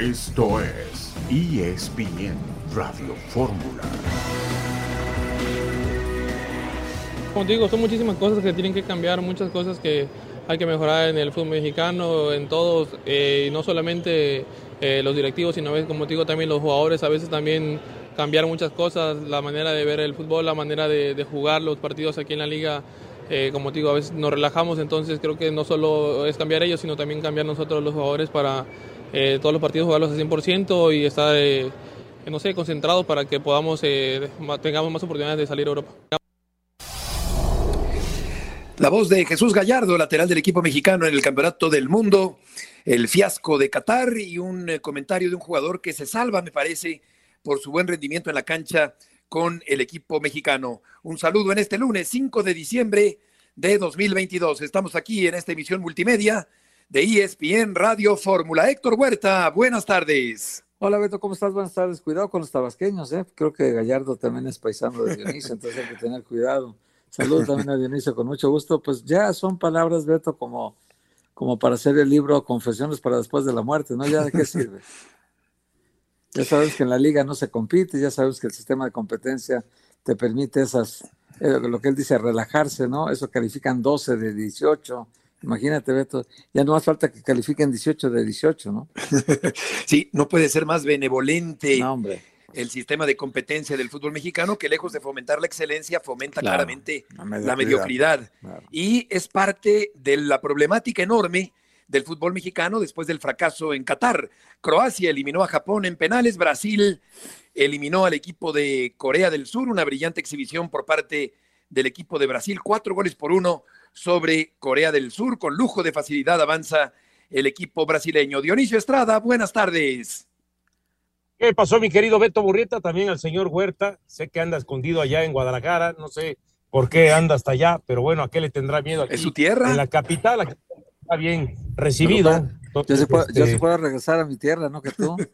Esto es ESPN Radio Fórmula. Como te digo, son muchísimas cosas que tienen que cambiar, muchas cosas que hay que mejorar en el fútbol mexicano, en todos, eh, y no solamente eh, los directivos, sino como te digo también los jugadores, a veces también cambiar muchas cosas, la manera de ver el fútbol, la manera de, jugar los partidos aquí en la liga. Eh, como te digo, a veces nos relajamos, entonces creo que no solo es cambiar ellos, sino también cambiar nosotros los jugadores para eh, todos los partidos jugarlos al 100% y estar, eh, no sé, concentrados para que podamos, tengamos más oportunidades de salir a Europa. La voz de Jesús Gallardo, lateral del equipo mexicano en el Campeonato del Mundo, el fiasco de Qatar y un comentario de un jugador que se salva, me parece, por su buen rendimiento en la cancha con el equipo mexicano. Un saludo en este lunes 5 de diciembre de 2022. Estamos aquí en esta emisión multimedia de ESPN Radio Fórmula. Héctor Huerta, buenas tardes. Hola Beto, ¿cómo estás? Buenas tardes. Cuidado con los tabasqueños, ¿eh? Creo que Gallardo también es paisano de Dionisio, entonces hay que tener cuidado. Saludos también a Dionisio con mucho gusto. Pues ya son palabras, Beto, como, como para hacer el libro Confesiones para después de la muerte, ¿no? ¿Ya de qué sirve? Ya sabes que en la liga no se compite, ya sabes que el sistema de competencia te permite esas, eh, lo que él dice, relajarse, ¿no? Eso califican 12 de 18. Imagínate, Beto, ya no más falta que califiquen 18 de 18, ¿no? sí, no puede ser más benevolente. El sistema de competencia del fútbol mexicano, que lejos de fomentar la excelencia, fomenta claramente la mediocridad. Y es parte de la problemática enorme del fútbol mexicano después del fracaso en Qatar. Croacia eliminó a Japón en penales, Brasil eliminó al equipo de Corea del Sur, una brillante exhibición por parte del equipo de Brasil, cuatro goles por uno sobre Corea del Sur, con lujo de facilidad avanza el equipo brasileño. Dionisio Estrada, buenas tardes. ¿Qué pasó, mi querido Beto Burrieta? También al señor Huerta. Sé que anda escondido allá en Guadalajara. No sé por qué anda hasta allá, pero bueno, ¿a qué le tendrá miedo aquí? ¿Es su tierra? En la capital, aquí está bien recibido. yo, se puede, este puedo regresar a mi tierra, ¿no? Que tú.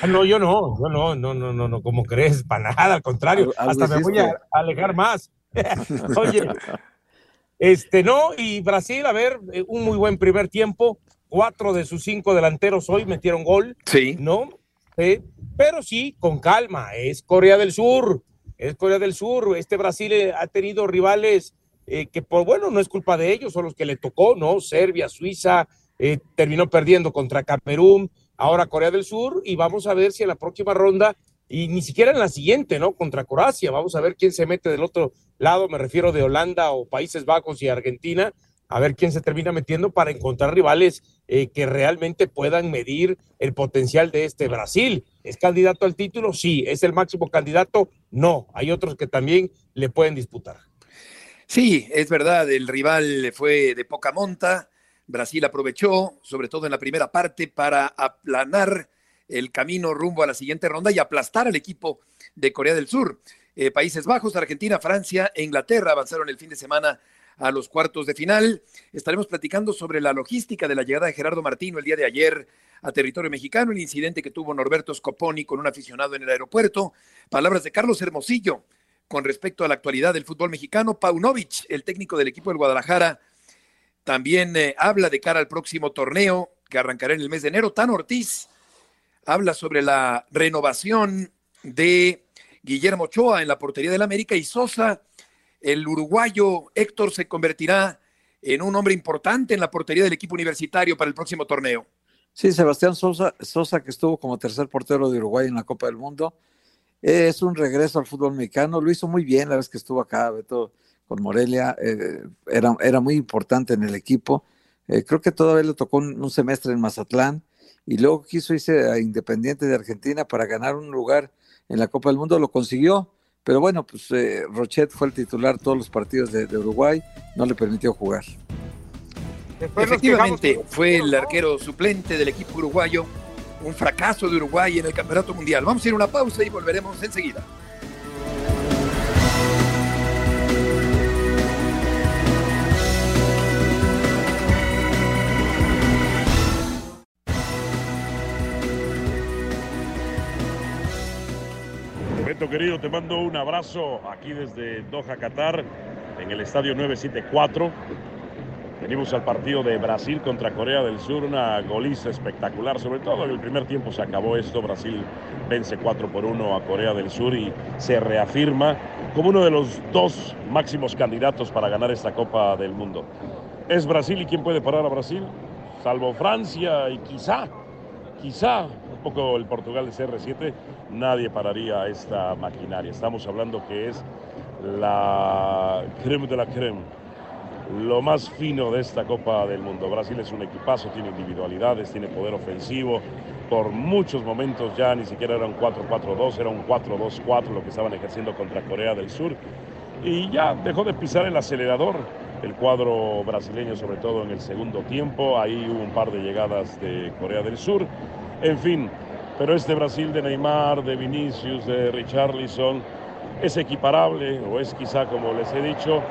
Ah, no, yo no, yo no, no, no, no, no, como crees, para nada, al contrario, hasta me voy a alejar más. Oye, este, no, y Brasil, a ver, eh, un muy buen primer tiempo, cuatro de sus cinco delanteros hoy metieron gol, sí. ¿no? pero sí, con calma, es Corea del Sur, es Corea del Sur, este Brasil eh, ha tenido rivales eh, que por bueno, no es culpa de ellos, son los que le tocó, ¿no? Serbia, Suiza, eh, terminó perdiendo contra Camerún, ahora Corea del Sur, y vamos a ver si en la próxima ronda, y ni siquiera en la siguiente, ¿no? Contra Croacia, vamos a ver quién se mete del otro lado, me refiero de Holanda o Países Bajos y Argentina, a ver quién se termina metiendo para encontrar rivales eh, que realmente puedan medir el potencial de este Brasil. ¿Es candidato al título? Sí. ¿Es el máximo candidato? No. Hay otros que también le pueden disputar. Sí, es verdad, el rival fue de poca monta. Brasil aprovechó, sobre todo en la primera parte, para aplanar el camino rumbo a la siguiente ronda y aplastar al equipo de Corea del Sur. Eh, Países Bajos, Argentina, Francia e Inglaterra avanzaron el fin de semana a los cuartos de final. Estaremos platicando sobre la logística de la llegada de Gerardo Martino el día de ayer a territorio mexicano, el incidente que tuvo Norberto Scoponi con un aficionado en el aeropuerto, palabras de Carlos Hermosillo, con respecto a la actualidad del fútbol mexicano. Paunovic, el técnico del equipo del Guadalajara, también eh, habla de cara al próximo torneo que arrancará en el mes de enero. Tan Ortiz habla sobre la renovación de Guillermo Ochoa en la portería del América y Sosa, el uruguayo Héctor, se convertirá en un hombre importante en la portería del equipo universitario para el próximo torneo. Sí, Sebastián Sosa, Sosa que estuvo como tercer portero de Uruguay en la Copa del Mundo, es un regreso al fútbol mexicano, lo hizo muy bien la vez que estuvo acá, Beto, con Morelia, eh, era, era muy importante en el equipo. Eh, creo que todavía le tocó un, semestre en Mazatlán y luego quiso irse a Independiente de Argentina para ganar un lugar en la Copa del Mundo, lo consiguió, pero bueno, pues eh, Rochet fue el titular todos los partidos de, Uruguay, no le permitió jugar. Efectivamente, fue el arquero suplente del equipo uruguayo un fracaso de Uruguay en el Campeonato Mundial. Vamos a ir a una pausa y volveremos enseguida. Querido, te mando un abrazo aquí desde Doha, Qatar, en el estadio 974 Venimos al partido de Brasil contra Corea del Sur, una goliza espectacular, sobre todo en el primer tiempo se acabó esto, Brasil vence 4 por 1 a Corea del Sur y se reafirma como uno de los dos máximos candidatos para ganar esta Copa del Mundo. ¿Es Brasil y quién puede parar a Brasil? Salvo Francia y quizá, quizá un poco el Portugal de CR7, nadie pararía esta maquinaria. Estamos hablando que es la creme de la creme lo más fino de esta Copa del Mundo. Brasil es un equipazo, tiene individualidades, tiene poder ofensivo. Por muchos momentos ya ni siquiera era un 4-4-2, era un 4-2-4 lo que estaban ejerciendo contra Corea del Sur. Y ya dejó de pisar el acelerador el cuadro brasileño, sobre todo en el segundo tiempo. Ahí hubo un par de llegadas de Corea del Sur. En fin, pero este Brasil de Neymar, de Vinicius, de Richarlison, es equiparable o es quizá, como les he dicho,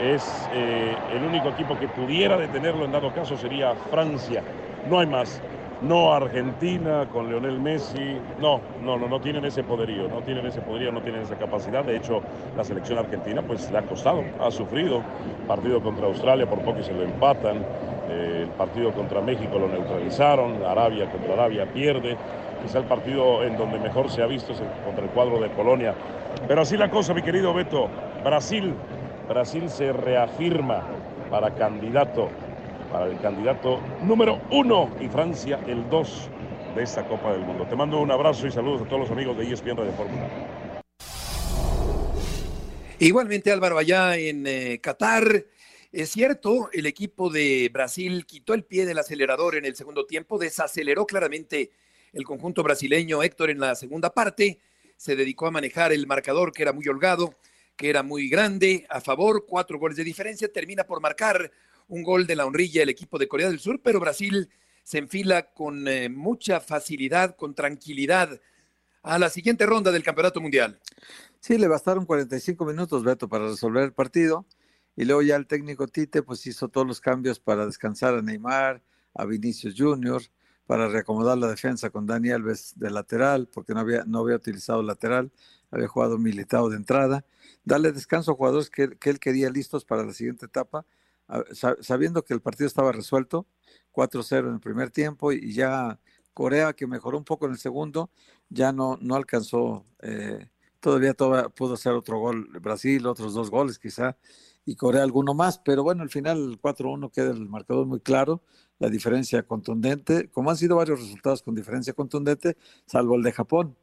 es eh, el único equipo que pudiera detenerlo en dado caso sería Francia. No hay más. No Argentina con Leonel Messi. No, no, no, no tienen ese poderío, no tienen ese poderío, no tienen esa capacidad. De hecho, la selección argentina pues le ha costado, ha sufrido. Partido contra Australia por poco se lo empatan. Eh, el partido contra México lo neutralizaron. Arabia contra Arabia pierde. Quizá el partido en donde mejor se ha visto es contra el cuadro de Polonia. Pero así la cosa, mi querido Beto. Brasil Brasil se reafirma para candidato, para el candidato número uno y Francia el dos de esta Copa del Mundo. Te mando un abrazo y saludos a todos los amigos de ESPN de Fórmula. Igualmente Álvaro, allá en eh, Qatar, es cierto, el equipo de Brasil quitó el pie del acelerador en el segundo tiempo, desaceleró claramente el conjunto brasileño Héctor en la segunda parte, se dedicó a manejar el marcador que era muy holgado que era muy grande, a favor, cuatro goles de diferencia, termina por marcar un gol de la honrilla el equipo de Corea del Sur, pero Brasil se enfila con eh, mucha facilidad, con tranquilidad a la siguiente ronda del Campeonato Mundial. Sí, le bastaron 45 minutos, Beto, para resolver el partido. Y luego ya el técnico Tite pues hizo todos los cambios para descansar a Neymar, a Vinicius Junior, para reacomodar la defensa con Dani Alves de lateral, porque no había, no había utilizado lateral, había jugado militado de entrada. Darle descanso a jugadores que, él quería listos para la siguiente etapa, sabiendo que el partido estaba resuelto, 4-0 en el primer tiempo y ya Corea, que mejoró un poco en el segundo, ya no, no alcanzó, eh, todavía, pudo hacer otro gol Brasil, otros dos goles quizá, y Corea alguno más, pero bueno, al final el 4-1 queda el marcador muy claro, la diferencia contundente, como han sido varios resultados con diferencia contundente, salvo el de Japón,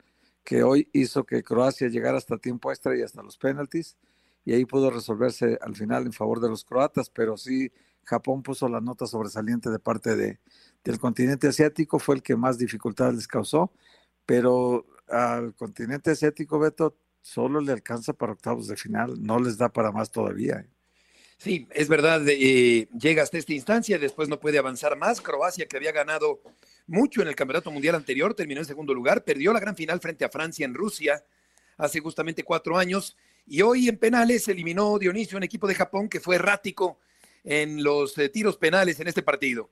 que hoy hizo que Croacia llegara hasta tiempo extra y hasta los penaltis, y ahí pudo resolverse al final en favor de los croatas, pero sí Japón puso la nota sobresaliente de parte de, del continente asiático, fue el que más dificultades les causó, pero al continente asiático, Beto, solo le alcanza para octavos de final, no les da para más todavía. ¿eh? Sí, es verdad, eh, llega hasta esta instancia, después no puede avanzar más. Croacia, que había ganado mucho en el Campeonato Mundial anterior, terminó en segundo lugar, perdió la gran final frente a Francia en Rusia hace justamente cuatro años y hoy en penales eliminó Dionisio, un equipo de Japón que fue errático en los eh, tiros penales en este partido.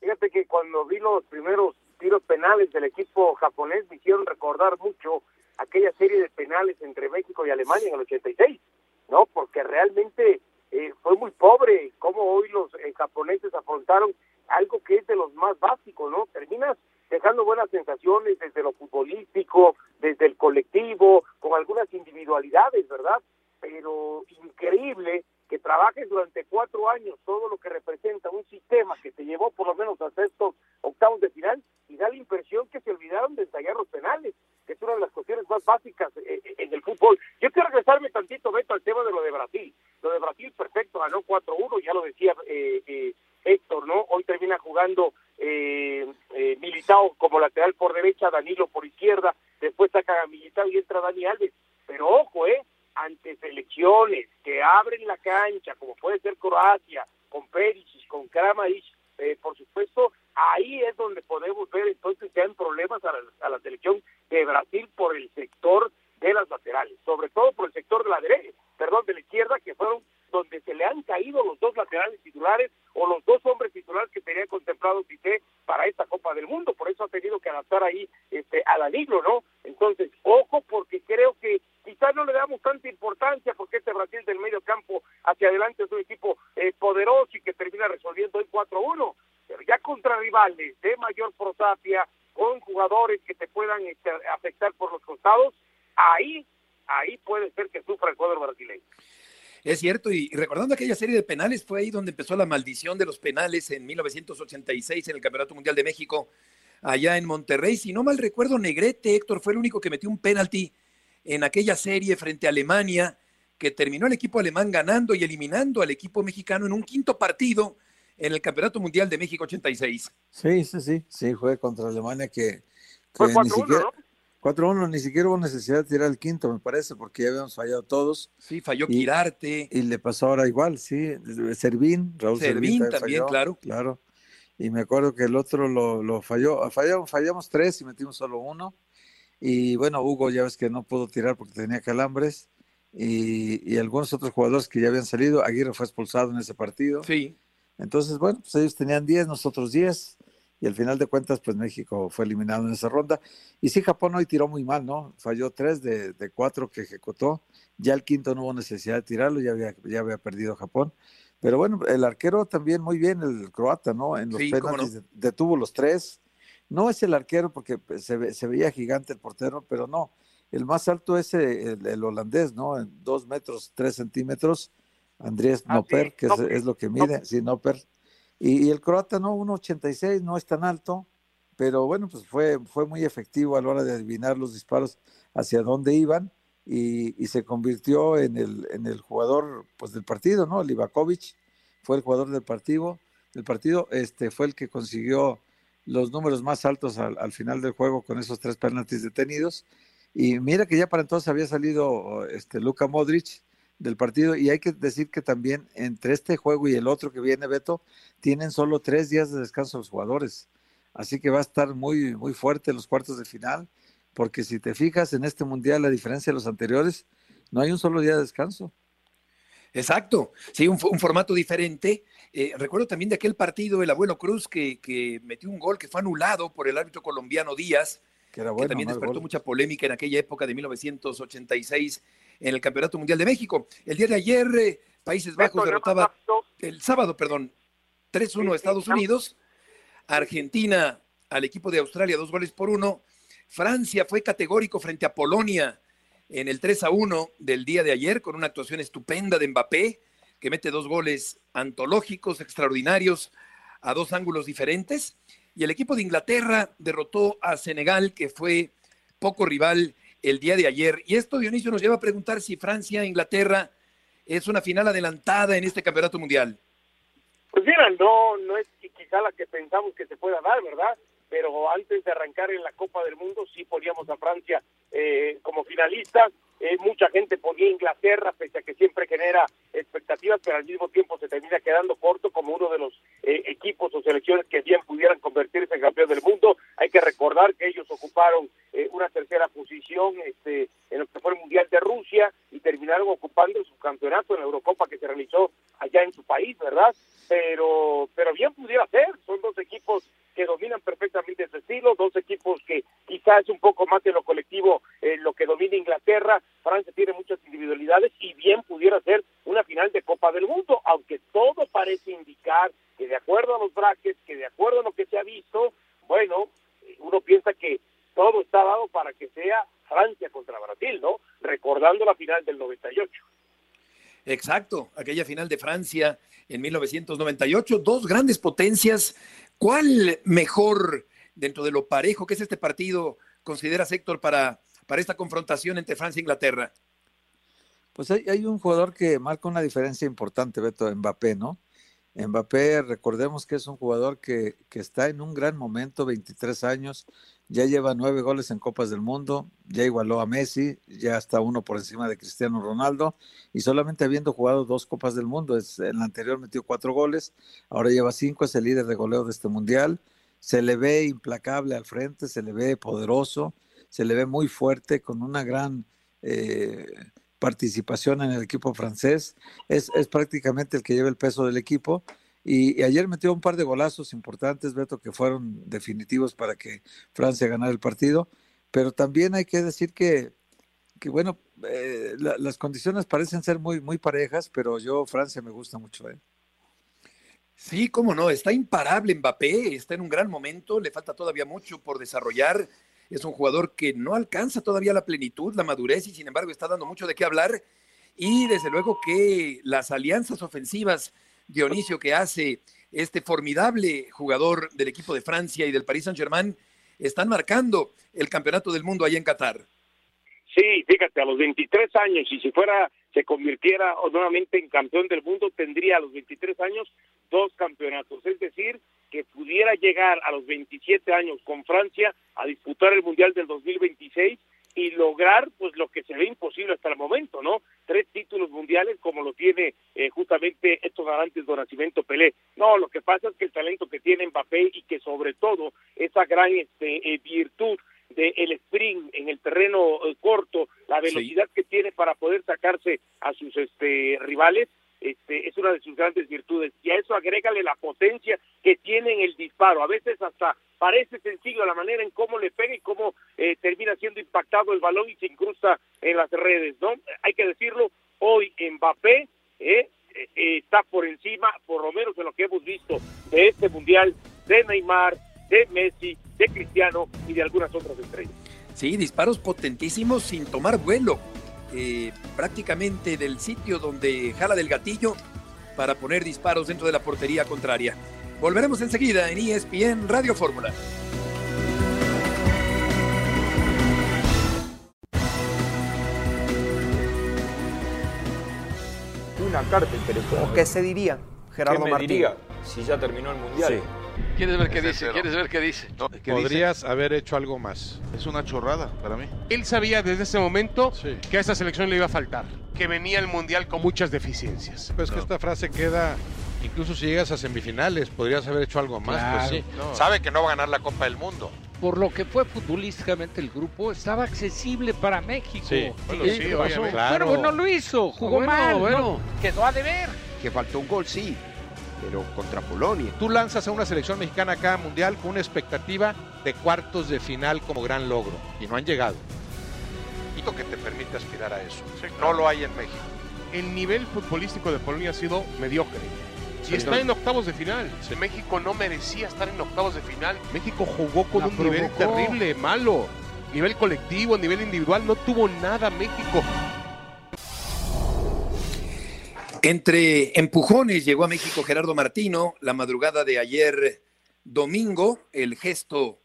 Fíjate que cuando vi los primeros tiros penales del equipo japonés me hicieron recordar mucho aquella serie de penales entre México y Alemania en el 86, ¿no? Porque realmente eh, fue muy pobre cómo hoy los eh, japoneses afrontaron algo que es de los más básicos, ¿no? Terminas dejando buenas sensaciones desde lo futbolístico, desde el colectivo, con algunas individualidades, ¿verdad? Pero increíble que trabajes durante cuatro años todo lo que representa un sistema que te llevó por lo menos a estos octavos de final y da la impresión que se olvidaron de ensayar los penales, que es una de las cuestiones más básicas eh, eh, en el fútbol. Yo quiero regresarme tantito, Beto, al tema de lo de Brasil. Lo de Brasil, perfecto, ganó 4-1, ya lo decía eh, eh Héctor, ¿no? Hoy termina jugando eh, eh, Militao como lateral por derecha, Danilo por izquierda, después saca a Militao y entra Dani Alves. Pero ojo, ¿eh? Ante selecciones que abren la cancha, como puede ser Croacia, con Perisic, con Kramaric, por supuesto, ahí es donde podemos ver entonces que hay problemas a la, a la selección Brasil por el sector de las laterales, sobre todo por el sector de la derecha, perdón, de la izquierda, que fueron donde se le han caído los dos laterales titulares o los dos hombres titulares que tenía contemplado Tite para esta Copa del Mundo, por eso ha tenido que adaptar ahí este a Danilo, ¿no? Entonces, ojo porque creo que quizás no le damos tanta importancia porque este Brasil del medio campo hacia adelante es un equipo eh, poderoso y que termina resolviendo hoy 4-1. Pero ya contra rivales de mayor prosapia, con jugadores que te puedan este, afectar por los costados, ahí, ahí puede ser brasileño. Es cierto, y recordando aquella serie de penales, fue ahí donde empezó la maldición de los penales en 1986 en el Campeonato Mundial de México, allá en Monterrey. Si no mal recuerdo, Negrete, Héctor, fue el único que metió un penalti en aquella serie frente a Alemania, que terminó el equipo alemán ganando y eliminando al equipo mexicano en un quinto partido en el Campeonato Mundial de México 86. Sí, sí, sí, sí, fue contra Alemania que, que ni siquiera... ¿no? 4-1, ni siquiera hubo necesidad de tirar el quinto, me parece, porque ya habíamos fallado todos. Sí, falló Quirarte. Y le pasó ahora igual, sí. Servín, Raúl Servín, Servín también, claro. Claro. Y me acuerdo que el otro lo, lo falló. Fallamos, fallamos tres y metimos solo uno. Y bueno, Hugo ya ves que no pudo tirar porque tenía calambres. Y, y, algunos otros jugadores que ya habían salido. Aguirre fue expulsado en ese partido. Sí. Entonces, bueno, pues ellos tenían 10, nosotros 10 y al final de cuentas, pues México fue eliminado en esa ronda. Y sí, Japón hoy tiró muy mal, ¿no? Falló tres de, de cuatro que ejecutó. Ya el quinto no hubo necesidad de tirarlo, ya había, ya había perdido Japón. Pero bueno, el arquero también muy bien, el croata, ¿no? En los Sí, penaltis no. detuvo los tres. No es el arquero porque pues, se, ve- se veía gigante el portero, pero no. El más alto es eh, el, el holandés, ¿no? En dos metros, tres centímetros. Andrés Ah, Noper, sí, que es, es lo que mide, Noper. sí, Noper. Y, el croata, ¿no? 1.86, no es tan alto, pero bueno, pues fue, fue muy efectivo a la hora de adivinar los disparos hacia dónde iban y, se convirtió en el, en el jugador pues, del partido, ¿no? Livakovic fue el jugador del partido, del partido, este fue el que consiguió los números más altos al, al final del juego con esos tres penaltis detenidos. Y mira que ya para entonces había salido este Luka Modric del partido y hay que decir que también entre este juego y el otro que viene Beto tienen solo tres días de descanso los jugadores. Así que va a estar muy, muy fuerte los cuartos de final, porque si te fijas en este mundial, a diferencia de los anteriores, no hay un solo día de descanso. Exacto, sí, un, un formato diferente. Eh, recuerdo también de aquel partido, el abuelo Cruz, que, que metió un gol que fue anulado por el árbitro colombiano Díaz, Que era que bueno. también ¿no? El despertó mucha polémica en aquella época de 1986 en el Campeonato Mundial de México. El día de ayer, eh, Países Bajos derrotaba, el sábado, perdón, 3-1 Sí, sí, a Estados Unidos, Argentina al equipo de Australia, dos goles por uno. Francia fue categórico frente a Polonia en el 3 a 1 del día de ayer con una actuación estupenda de Mbappé, que mete dos goles antológicos, extraordinarios, a dos ángulos diferentes. Y el equipo de Inglaterra derrotó a Senegal, que fue poco rival el día de ayer. Y esto, Dionisio, nos lleva a preguntar si Francia-Inglaterra es una final adelantada en este campeonato mundial. Pues mira, no, no es qui- quizá la que pensamos que se pueda dar, ¿verdad? Pero antes de arrancar en la Copa del Mundo sí poníamos a Francia eh, como finalista. Eh, mucha gente ponía Inglaterra, pese a que siempre genera expectativas, pero al mismo tiempo se termina quedando corto como uno de los eh, equipos o selecciones que bien pudieran convertirse en campeón del mundo. Hay que recordar que ellos ocuparon eh, una tercera posición este, en lo que fue el Mundial de Rusia y terminaron ocupando su campeonato en la Eurocopa que se realizó allá en su país, ¿verdad? Pero, pero bien pudiera ser, son dos equipos que dominan perfectamente su estilo, dos equipos que quizás un poco más de lo colectivo eh, lo que domina Inglaterra, Francia tiene muchas individualidades y bien pudiera ser una final de Copa del Mundo, aunque todo parece indicar que de acuerdo a los brackets, que de acuerdo a lo que se ha visto, bueno, uno piensa que todo está dado para que sea Francia contra Brasil, ¿no? Recordando la final del 98. Exacto, aquella final de Francia en 1998, dos grandes potencias. ¿Cuál mejor dentro de lo parejo que es este partido consideras, Héctor, para, para esta confrontación entre Francia e Inglaterra? Pues hay, un jugador que marca una diferencia importante, Beto, Mbappé, ¿no? Mbappé, recordemos que es un jugador que, que está en un gran momento, 23 años, ya lleva nueve goles en Copas del Mundo, ya igualó a Messi, ya está uno por encima de Cristiano Ronaldo, y solamente habiendo jugado dos Copas del Mundo, es, en la anterior metió cuatro goles, ahora lleva cinco, es el líder de goleo de este mundial, se le ve implacable al frente, se le ve poderoso, se le ve muy fuerte, con una gran eh, participación en el equipo francés, es, es prácticamente el que lleva el peso del equipo. Y, ayer metió un par de golazos importantes, Beto, que fueron definitivos para que Francia ganara el partido. Pero también hay que decir que, que bueno, eh, la, las condiciones parecen ser muy, muy parejas, pero yo Francia me gusta mucho. ¿eh? Sí, cómo no, está imparable Mbappé, está en un gran momento, le falta todavía mucho por desarrollar. Es un jugador que no alcanza todavía la plenitud, la madurez y sin embargo está dando mucho de qué hablar. Y desde luego que las alianzas ofensivas, Dionisio, que hace este formidable jugador del equipo de Francia y del Paris Saint-Germain, están marcando el campeonato del mundo ahí en Qatar. Sí, fíjate, a los 23 años, y si fuera, se convirtiera nuevamente en campeón del mundo, tendría a los 23 años dos campeonatos. Es decir, que pudiera llegar a los 27 años con Francia a disputar el Mundial del 2026 y lograr pues lo que se ve imposible hasta el momento, ¿no? Tres títulos mundiales como lo tiene eh, justamente estos garantes de Nacimiento Pelé. No, lo que pasa es que el talento que tiene Mbappé y que sobre todo esa gran este, eh, virtud del el sprint en el terreno eh, corto, la velocidad que tiene para poder sacarse a sus este rivales, este, es una de sus grandes virtudes. Y a eso agrégale la potencia que tiene en el disparo. A veces hasta parece sencillo la manera en cómo le pega y cómo eh, termina siendo impactado el balón y se incrusta en las redes, ¿no? Hay que decirlo, hoy Mbappé eh, eh, está por encima, por lo menos en lo que hemos visto de este Mundial, de Neymar, de Messi, de Cristiano y de algunas otras estrellas. Sí, disparos potentísimos sin tomar vuelo. Eh, prácticamente del sitio donde jala del gatillo para poner disparos dentro de la portería contraria. Volveremos enseguida en ESPN Radio Fórmula. Una carta interesante. ¿Qué se diría, Gerardo ¿Qué me Martín? diría si ya terminó el Mundial? ¿Quieres ver qué dice? ¿Quieres ver qué dice? Podrías haber hecho algo más. Es una chorrada para mí. Él sabía desde ese momento que a esa selección le iba a faltar, que venía el Mundial con muchas deficiencias. Pues que esta frase queda, incluso si llegas a semifinales, podrías haber hecho algo más. Claro, pues sí. no. Sabe que no va a ganar la Copa del Mundo. Por lo que fue futbolísticamente el grupo, estaba accesible para México. Sí, bueno, Y sí, pasó. Claro. Pero no lo hizo, jugó Bueno, mal, bueno. ¿no? quedó a deber. Que faltó un gol, sí, pero contra Polonia. Tú lanzas a una selección mexicana acá mundial con una expectativa de cuartos de final como gran logro y no han llegado. Y lo que te permite aspirar a eso. No lo hay en México. El nivel futbolístico de Polonia ha sido mediocre. Y Sí, está no. en octavos de final. México no merecía estar en octavos de final. México jugó con La un nivel terrible, malo. Nivel colectivo, nivel individual, no tuvo nada México. Entre empujones llegó a México Gerardo Martino la madrugada de ayer domingo, el gesto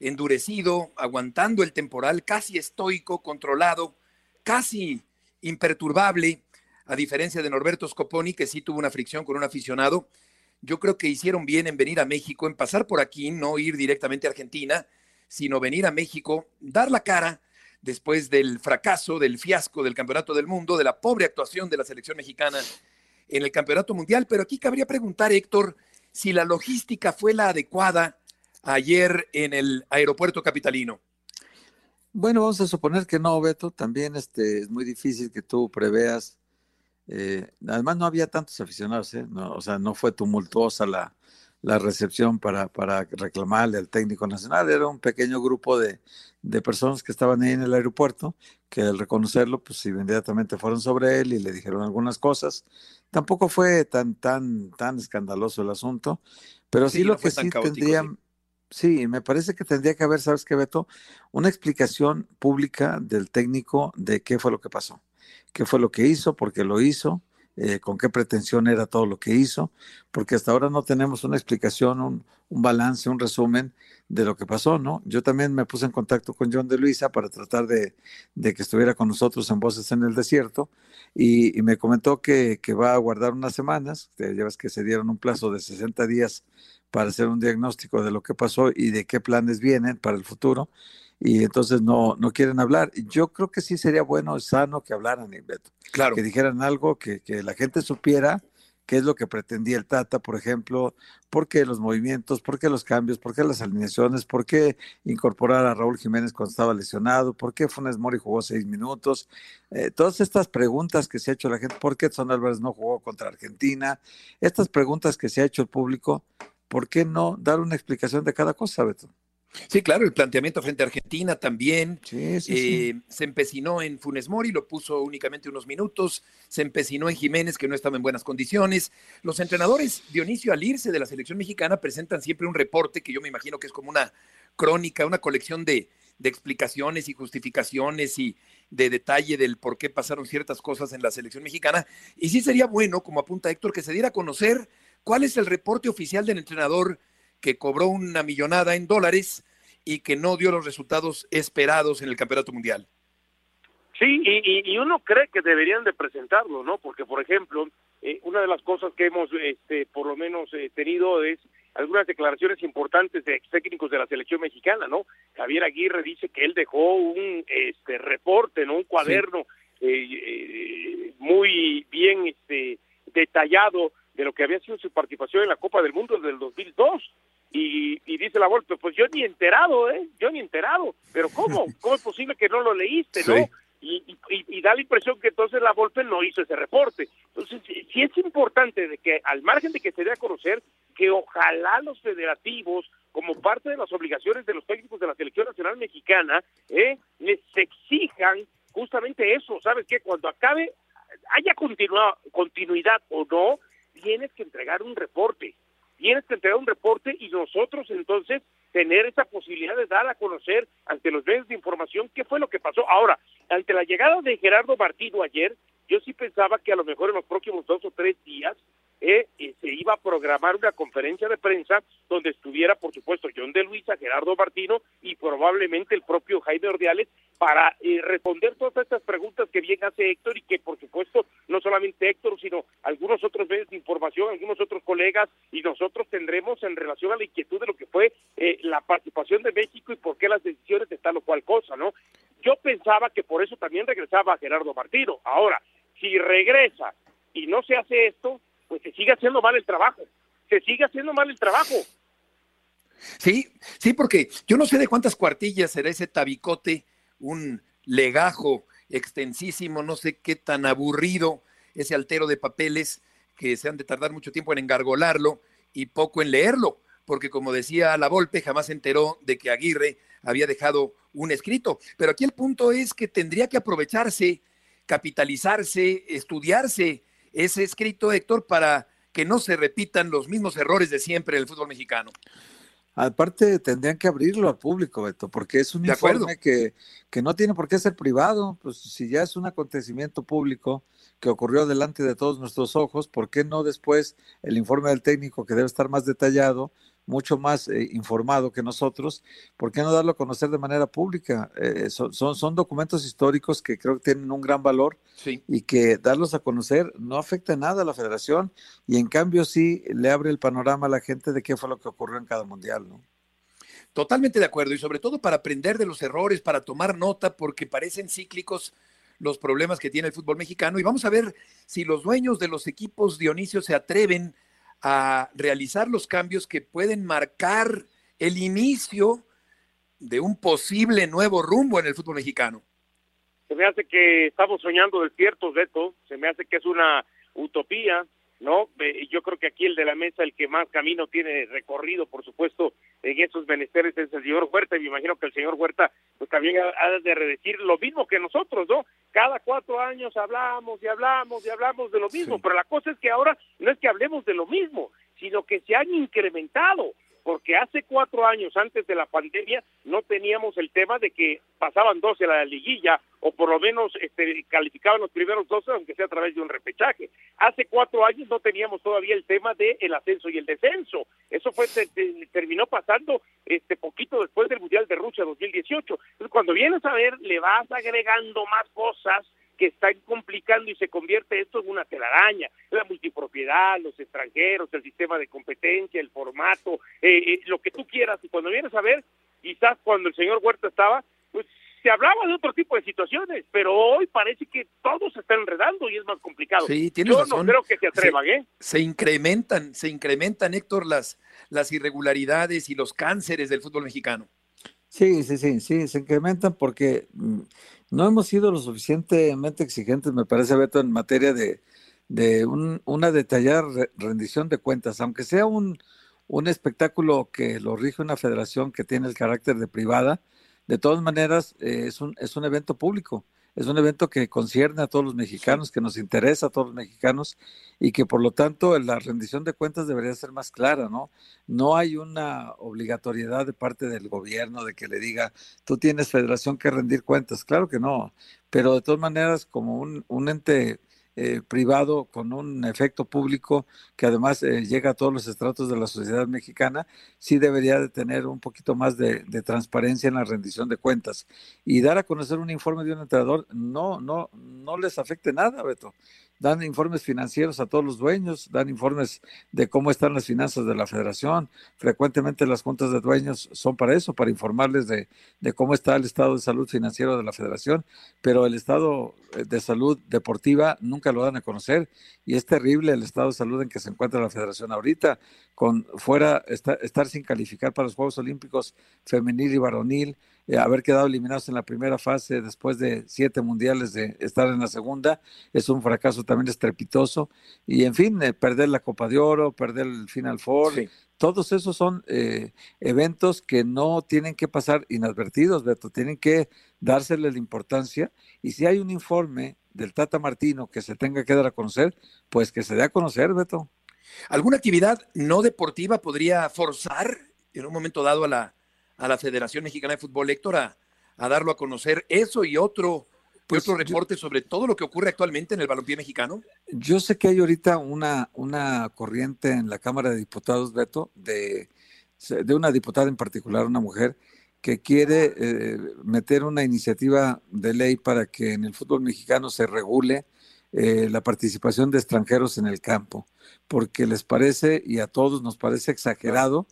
endurecido, aguantando el temporal, casi estoico, controlado, casi imperturbable, a diferencia de Norberto Scoponi, que sí tuvo una fricción con un aficionado. Yo creo que hicieron bien en venir a México, en pasar por aquí, no ir directamente a Argentina, sino venir a México, dar la cara después del fracaso, del fiasco del Campeonato del Mundo, de la pobre actuación de la selección mexicana en el Campeonato Mundial. Pero aquí cabría preguntar, Héctor, si la logística fue la adecuada ayer en el aeropuerto capitalino. Bueno, vamos a suponer que no, Beto. También este, es muy difícil que tú preveas. eh, además, no había tantos aficionados, ¿eh? O sea, no fue tumultuosa la, la recepción para, para reclamarle al técnico nacional. Era un pequeño grupo de, de personas que estaban ahí en el aeropuerto, que al reconocerlo, pues inmediatamente fueron sobre él y le dijeron algunas cosas. Tampoco fue tan, tan, tan escandaloso el asunto, pero sí, Sí, lo no que sí caótico, tendría, sí. Sí, me parece que tendría que haber, ¿sabes qué, Beto? Una explicación pública del técnico de qué fue lo que pasó, qué fue lo que hizo, por qué lo hizo, eh, con qué pretensión era todo lo que hizo, porque hasta ahora no tenemos una explicación, un, un balance, un resumen de lo que pasó, ¿no? Yo también me puse en contacto con John de Luisa para tratar de, que estuviera con nosotros en Voces en el Desierto y, y me comentó que, va a guardar unas semanas, ya ves que se dieron un plazo de 60 días para hacer un diagnóstico de lo que pasó y de qué planes vienen para el futuro. Y entonces no, no quieren hablar. Yo creo que sí sería bueno, sano que hablaran, Beto. Claro. Que dijeran algo, que, que la gente supiera qué es lo que pretendía el Tata, por ejemplo, por qué los movimientos, por qué los cambios, por qué las alineaciones, por qué incorporar a Raúl Jiménez cuando estaba lesionado, por qué Funes Mori jugó seis minutos. Eh, todas estas preguntas que se ha hecho la gente, por qué Edson Álvarez no jugó contra Argentina, estas preguntas que se ha hecho el público, ¿por qué no dar una explicación de cada cosa, Beto? Sí, claro, el planteamiento frente a Argentina también. Sí, sí, eh, Se empecinó en Funes Mori, lo puso únicamente unos minutos. Se empecinó en Jiménez, que no estaba en buenas condiciones. Los entrenadores, Dionisio, al irse de la selección mexicana, presentan siempre un reporte que yo me imagino que es como una crónica, una colección de, de explicaciones y justificaciones y de detalle del por qué pasaron ciertas cosas en la selección mexicana. Y sí sería bueno, como apunta Héctor, que se diera a conocer cuál es el reporte oficial del entrenador que cobró una millonada en dólares y que no dio los resultados esperados en el Campeonato Mundial. Sí, y, y uno cree que deberían de presentarlo, ¿no? Porque, por ejemplo, eh, una de las cosas que hemos, este, por lo menos, eh, tenido es algunas declaraciones importantes de ex técnicos de la selección mexicana, ¿no? Javier Aguirre dice que él dejó un este reporte, ¿no? Un cuaderno eh, muy bien este detallado de lo que había sido su participación en la Copa del Mundo del 2002 y, y dice la Volpe, pues yo ni enterado, ¿eh? Yo ni enterado, pero ¿cómo? ¿Cómo es posible que no lo leíste, no? Y, y, y, da la impresión que entonces la Volpe no hizo ese reporte. Entonces, sí es importante de que, al margen de que se dé a conocer, que ojalá los federativos, como parte de las obligaciones de los técnicos de la Selección Nacional Mexicana, ¿eh? les exijan justamente eso, ¿sabes qué? Cuando acabe, haya continuidad o no, tienes que entregar un reporte, tienes que entregar un reporte y nosotros entonces tener esa posibilidad de dar a conocer ante los medios de información qué fue lo que pasó. Ahora, ante la llegada de Gerardo Martino ayer, yo sí pensaba que a lo mejor en los próximos dos o tres días eh, eh, se iba a programar una conferencia de prensa donde estuviera, por supuesto, John de Luisa, Gerardo Martino y probablemente el propio Jaime Ordiales para eh, responder todas estas preguntas que bien hace Héctor y que, por supuesto, no solamente Héctor, sino algunos otros medios de información, algunos otros colegas y nosotros tendremos en relación a la inquietud de lo que fue eh, la participación de México y por qué las decisiones de tal o cual cosa, ¿no? Yo pensaba que por eso también regresaba Gerardo Martino. Ahora, si regresa y no se hace esto, se sigue haciendo mal el trabajo, se sigue haciendo mal el trabajo. Sí, sí, porque yo no sé de cuántas cuartillas será ese tabicote, un legajo extensísimo, no sé qué tan aburrido ese altero de papeles que se han de tardar mucho tiempo en engargolarlo y poco en leerlo, porque como decía la Volpe, jamás se enteró de que Aguirre había dejado un escrito. Pero aquí el punto es que tendría que aprovecharse, capitalizarse, estudiarse ese escrito, Héctor, para que no se repitan los mismos errores de siempre en el fútbol mexicano. Aparte, tendrían que abrirlo al público, Beto, porque es un informe que, que, no tiene por qué ser privado. Pues si ya es un acontecimiento público que ocurrió delante de todos nuestros ojos, ¿por qué no después el informe del técnico, que debe estar más detallado, mucho más eh, informado que nosotros, ¿por qué no darlo a conocer de manera pública? Eh, son, son, son, documentos históricos que creo que tienen un gran valor sí. y que darlos a conocer no afecta nada a la federación y en cambio sí le abre el panorama a la gente de qué fue lo que ocurrió en cada mundial, ¿no? Totalmente de acuerdo y sobre todo para aprender de los errores, para tomar nota, porque parecen cíclicos los problemas que tiene el fútbol mexicano y vamos a ver si los dueños de los equipos Dionisio se atreven a realizar los cambios que pueden marcar el inicio de un posible nuevo rumbo en el fútbol mexicano. Se me hace que estamos soñando despiertos, Beto, se me hace que es una utopía, ¿no? Yo creo que aquí el de la mesa, el que más camino tiene recorrido, por supuesto, en esos menesteres es el señor Huerta, y me imagino que el señor Huerta pues también ha de redecir lo mismo que nosotros, ¿no? Cada cuatro años hablamos y hablamos y hablamos de lo mismo, sí. pero la cosa es que ahora no es que hablemos de lo mismo, sino que se han incrementado porque hace cuatro años antes de la pandemia no teníamos el tema de que pasaban 12 a la liguilla o por lo menos este, calificaban los primeros 12 aunque sea a través de un repechaje. Hace cuatro años no teníamos todavía el tema del el ascenso y el descenso. Eso fue te, te, terminó pasando este poquito después del Mundial de Rusia 2018. Entonces cuando vienes a ver le vas agregando más cosas que están complicando y se convierte esto en una telaraña. La multipropiedad, los extranjeros, el sistema de competencia, el formato, eh, eh, lo que tú quieras. Y cuando vienes a ver, quizás cuando el señor Huerta estaba, pues se hablaba de otro tipo de situaciones, pero hoy parece que todo se está enredando y es más complicado. Sí, tienes Yo razón. no creo que se atrevan, se, ¿eh? Se incrementan, se incrementan, Héctor, las, las irregularidades y los cánceres del fútbol mexicano. Sí, sí, sí, sí, se incrementan porque mm, no hemos sido lo suficientemente exigentes, me parece, Beto, en materia de, de un, una detallada rendición de cuentas, aunque sea un, un espectáculo que lo rige una federación que tiene el carácter de privada, de todas maneras eh, es, un, es un evento público es un evento que concierne a todos los mexicanos, que nos interesa a todos los mexicanos y que por lo tanto la rendición de cuentas debería ser más clara, ¿no? No hay una obligatoriedad de parte del gobierno de que le diga, tú tienes federación que rendir cuentas, claro que no, pero de todas maneras como un, un ente eh, privado con un efecto público que además eh, llega a todos los estratos de la sociedad mexicana, sí debería de tener un poquito más de, de, transparencia en la rendición de cuentas. Y dar a conocer un informe de un entrenador no, no, no les afecte nada, Beto dan informes financieros a todos los dueños, dan informes de cómo están las finanzas de la federación. Frecuentemente las juntas de dueños son para eso, para informarles de, de, cómo está el estado de salud financiero de la federación, pero el estado eh, de salud deportiva nunca lo dan a conocer y es terrible el estado de salud en que se encuentra la federación ahorita, con fuera estar sin calificar para los Juegos Olímpicos femenil y varonil, eh, haber quedado eliminados en la primera fase después de siete mundiales de estar en la segunda, es un fracaso también estrepitoso. Y en fin, eh, perder la Copa de Oro, perder el Final Four, todos esos son eh, eventos que no tienen que pasar inadvertidos, Beto, tienen que dársele la importancia. Y si hay un informe del Tata Martino que se tenga que dar a conocer, pues que se dé a conocer, Beto. ¿Alguna actividad no deportiva podría forzar en un momento dado a la, a la Federación Mexicana de Fútbol, Héctor, a, darlo a conocer eso y otro, pues, otro reporte sobre todo lo que ocurre actualmente en el balompié mexicano? Yo sé que hay ahorita una, una corriente en la Cámara de Diputados, Beto, de, de una diputada en particular, una mujer, que quiere eh, meter una iniciativa de ley para que en el fútbol mexicano se regule eh, la participación de extranjeros en el campo, porque les parece, y a todos nos parece exagerado,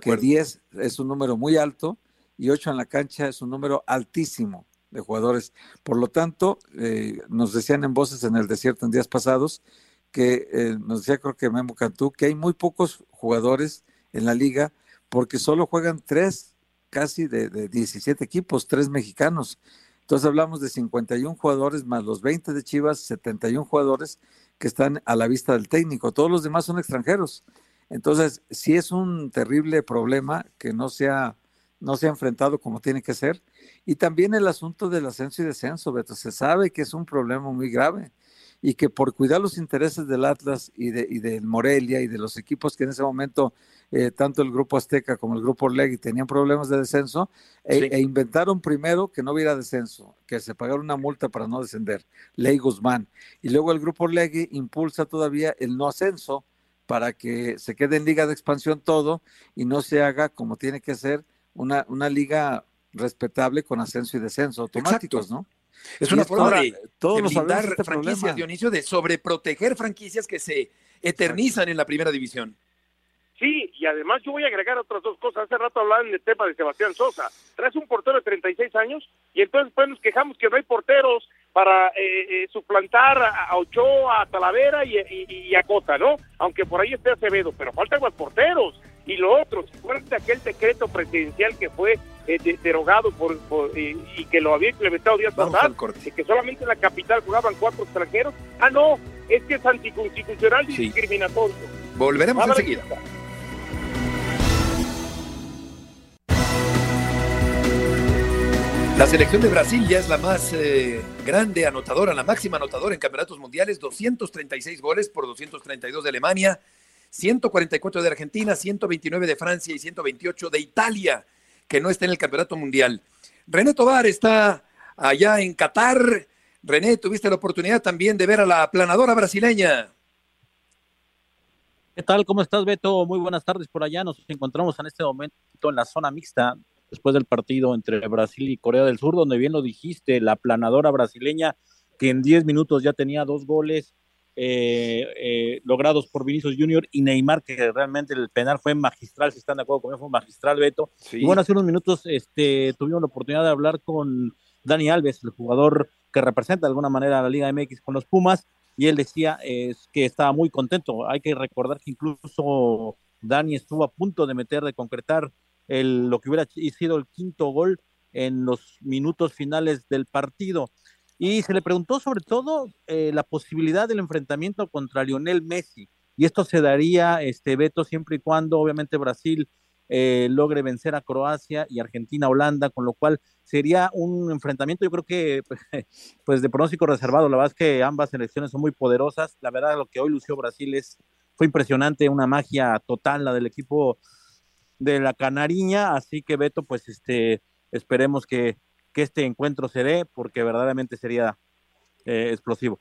que 10 es un número muy alto y 8 en la cancha es un número altísimo de jugadores. Por lo tanto, eh, nos decían en voces en el desierto en días pasados que eh, nos decía creo que Memo Cantú que hay muy pocos jugadores en la liga porque solo juegan tres casi de, de 17 equipos, tres mexicanos. Entonces hablamos de 51 jugadores más los 20 de Chivas, 71 jugadores que están a la vista del técnico. Todos los demás son extranjeros. Entonces, sí es un terrible problema que no se ha, no se ha enfrentado como tiene que ser. Y también el asunto del ascenso y descenso, Beto, se sabe que es un problema muy grave y que por cuidar los intereses del Atlas y de, y del Morelia y de los equipos que en ese momento, eh, tanto el Grupo Azteca como el Grupo Orlegui tenían problemas de descenso, e, e, inventaron primero que no hubiera descenso, que se pagara una multa para no descender, Ley Guzmán. Y luego el Grupo Orlegui impulsa todavía el no ascenso, para que se quede en liga de expansión todo y no se haga como tiene que ser una, una liga respetable con ascenso y descenso automáticos, ¿no? Es una forma de, todos de blindar este franquicias, Dionisio, de sobreproteger franquicias que se eternizan en la primera división. Sí, y además yo voy a agregar otras dos cosas. Hace rato hablaban del tema de Sebastián Sosa. Traes un portero de 36 años y entonces pues nos quejamos que no hay porteros para eh, eh, suplantar a Ochoa, a Talavera y, a Cota, ¿no? Aunque por ahí esté Acevedo, pero faltan los porteros. Y lo otro, ¿se de aquel decreto presidencial que fue eh, derogado por, y que lo había implementado días pasados? Que solamente en la capital jugaban cuatro extranjeros. Ah, no, es que es anticonstitucional y discriminatorio. Volveremos enseguida. La selección de Brasil ya es la más eh, grande anotadora, la máxima anotadora en campeonatos mundiales, 236 goles por 232 de Alemania, 144 de Argentina, 129 de Francia y 128 de Italia, que no está en el campeonato mundial. René Tobar está allá en Qatar. René, tuviste la oportunidad también de ver a la planadora brasileña. ¿Qué tal? ¿Cómo estás, Beto? Muy buenas tardes por allá. Nos encontramos en este momento en la zona mixta después del partido entre Brasil y Corea del Sur, donde bien lo dijiste, la planadora brasileña que en 10 minutos ya tenía dos goles eh, eh, logrados por Vinicius Junior y Neymar, que realmente el penal fue magistral, si están de acuerdo conmigo, fue magistral, Beto. Y bueno, hace unos minutos este, tuvimos la oportunidad de hablar con Dani Alves, el jugador que representa de alguna manera a la Liga MX con los Pumas, y él decía que estaba muy contento. Hay que recordar que incluso Dani estuvo a punto de meter, de concretar el, lo que hubiera sido el quinto gol en los minutos finales del partido. Y se le preguntó sobre todo eh, la posibilidad del enfrentamiento contra Lionel Messi. y esto se daría, este Beto, siempre y cuando obviamente Brasil eh, logre vencer a Croacia y Argentina Holanda, con lo cual sería un enfrentamiento, yo creo que pues de pronóstico reservado, la verdad es que ambas selecciones son muy poderosas, la verdad lo que hoy lució Brasil es, fue impresionante, una magia total la del equipo de la Canariña, así que Beto, pues este, esperemos que, que este encuentro se dé, porque verdaderamente sería eh, explosivo.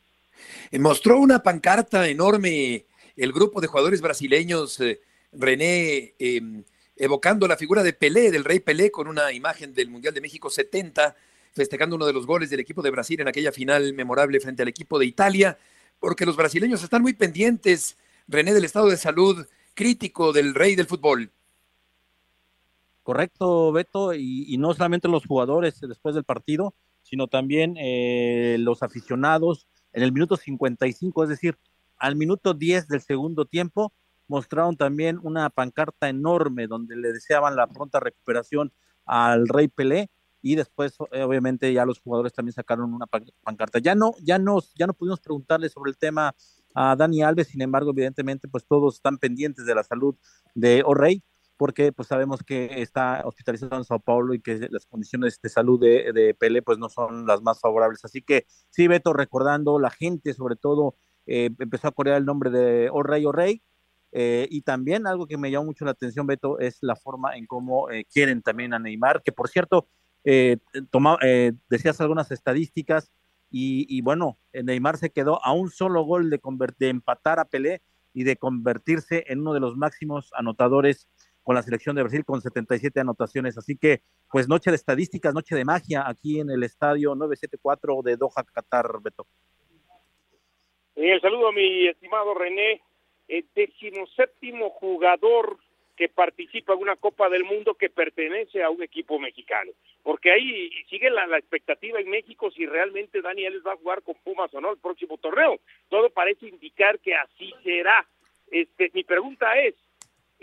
Mostró una pancarta enorme el grupo de jugadores brasileños, eh, René, em, evocando la figura de Pelé, del rey Pelé, con una imagen del Mundial de México 70, festejando uno de los goles del equipo de Brasil en aquella final memorable frente al equipo de Italia, porque los brasileños están muy pendientes, René, del estado de salud crítico del rey del fútbol. Correcto, Beto, y, no solamente los jugadores después del partido, sino también eh, los aficionados en el minuto 55, es decir, al minuto 10 del segundo tiempo, mostraron también una pancarta enorme donde le deseaban la pronta recuperación al Rey Pelé y después eh, obviamente ya los jugadores también sacaron una pancarta. Ya no, ya no, ya no pudimos preguntarle sobre el tema a Dani Alves, sin embargo, evidentemente, pues todos están pendientes de la salud de O'Reilly porque pues sabemos que está hospitalizado en Sao Paulo y que las condiciones de salud de, de Pele pues no son las más favorables. Así que sí, Beto, recordando, la gente sobre todo eh, empezó a corear el nombre de O Rey, O Rey, eh, y también algo que me llamó mucho la atención, Beto, es la forma en cómo eh, quieren también a Neymar, que por cierto, toma, decías algunas estadísticas, y, y, bueno, Neymar se quedó a un solo gol de, de empatar a Pelé y de convertirse en uno de los máximos anotadores con la selección de Brasil con 77 anotaciones. Así que, pues noche de estadísticas, noche de magia aquí en el estadio 974 de Doha, Qatar, Beto. El saludo a mi estimado René, el decimoséptimo jugador que participa en una Copa del Mundo que pertenece a un equipo mexicano. Porque ahí sigue la, la, expectativa en México si realmente Daniel va a jugar con Pumas o no el próximo torneo. Todo parece indicar que así será. Este, mi pregunta es,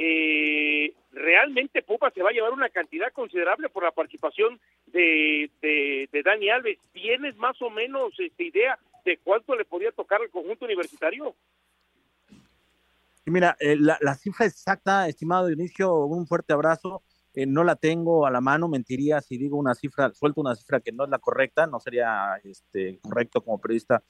eh, realmente Pupa se va a llevar una cantidad considerable por la participación de, de, Dani Alves. ¿Tienes más o menos esta idea de cuánto le podría tocar al conjunto universitario? Mira, eh, la, cifra exacta, estimado Dionisio, un fuerte abrazo. Eh, no la tengo a la mano, mentiría si digo una cifra, suelto una cifra que no es la correcta, no sería este, correcto como periodista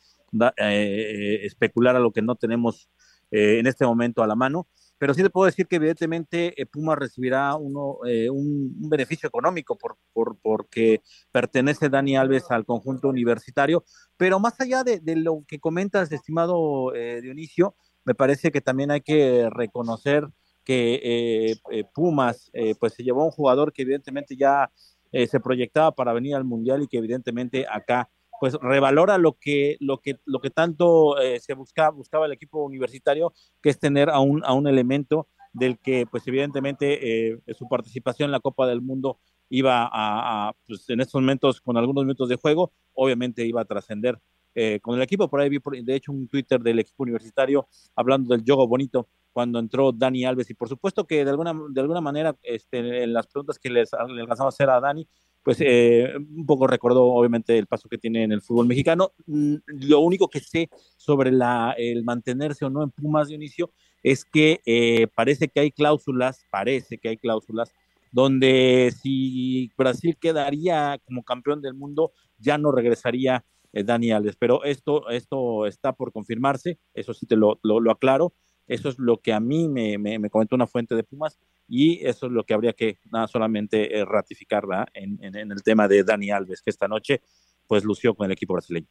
eh, especular a lo que no tenemos en este momento a la mano pero sí te puedo decir que evidentemente eh, Puma recibirá uno, eh, un, beneficio económico por, por, porque pertenece Dani Alves al conjunto universitario, pero más allá de, lo que comentas, estimado eh, Dionisio, me parece que también hay que reconocer que Pumas pues se llevó a un jugador que evidentemente ya se proyectaba para venir al Mundial y que evidentemente acá pues revalora lo que, lo que, lo que tanto eh, se buscaba, buscaba el equipo universitario, que es tener a un, a un elemento del que, pues evidentemente, eh, su participación en la Copa del Mundo iba a, pues, en estos momentos, con algunos minutos de juego, obviamente iba a trascender eh, con el equipo. Por ahí vi, de hecho, un Twitter del equipo universitario hablando del juego bonito cuando entró Dani Alves. Y por supuesto que de alguna, de alguna manera, este, en las preguntas que les, les alcanzaba a hacer a Dani, pues eh, un poco recordó obviamente el paso que tiene en el fútbol mexicano. Mm, lo único que sé sobre la, el mantenerse o no en Pumas de inicio es que eh, parece que hay cláusulas, parece que hay cláusulas donde si Brasil quedaría como campeón del mundo, ya no regresaría eh, Dani Alves. Pero esto, esto está por confirmarse, eso sí te lo, lo, aclaro. Eso es lo que a mí me, me, me comentó una fuente de Pumas y eso es lo que habría que nada solamente eh, ratificar en, en, el tema de Dani Alves, que esta noche pues lució con el equipo brasileño.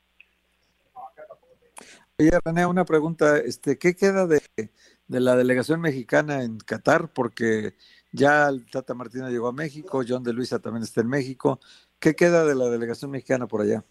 Oye, René, una pregunta, este, ¿qué queda de, de la delegación mexicana en Qatar? Porque ya el Tata Martino llegó a México, John de Luisa también está en México. ¿Qué queda de la delegación mexicana por allá?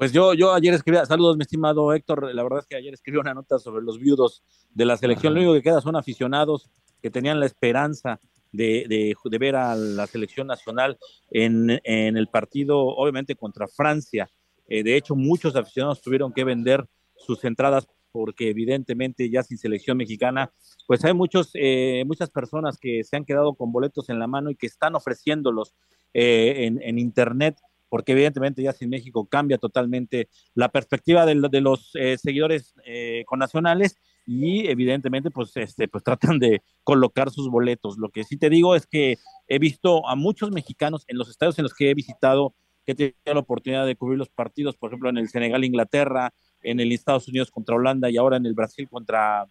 Pues yo, yo ayer escribí, saludos mi estimado Héctor, la verdad es que ayer escribí una nota sobre los viudos de la selección, lo único que queda son aficionados que tenían la esperanza de, de, ver a la selección nacional en, en, el partido, obviamente contra Francia. Eh, de hecho, muchos aficionados tuvieron que vender sus entradas porque evidentemente ya sin selección mexicana, pues hay muchos, eh, muchas personas que se han quedado con boletos en la mano y que están ofreciéndolos eh, en, en internet porque evidentemente ya sin México cambia totalmente la perspectiva de, los eh, seguidores eh, con nacionales y evidentemente pues, este, pues tratan de colocar sus boletos. Lo que sí te digo es que he visto a muchos mexicanos en los estados en los que he visitado, que he tenido la oportunidad de cubrir los partidos, por ejemplo en el Senegal, Inglaterra, en el Estados Unidos contra Holanda y ahora en el Brasil contra,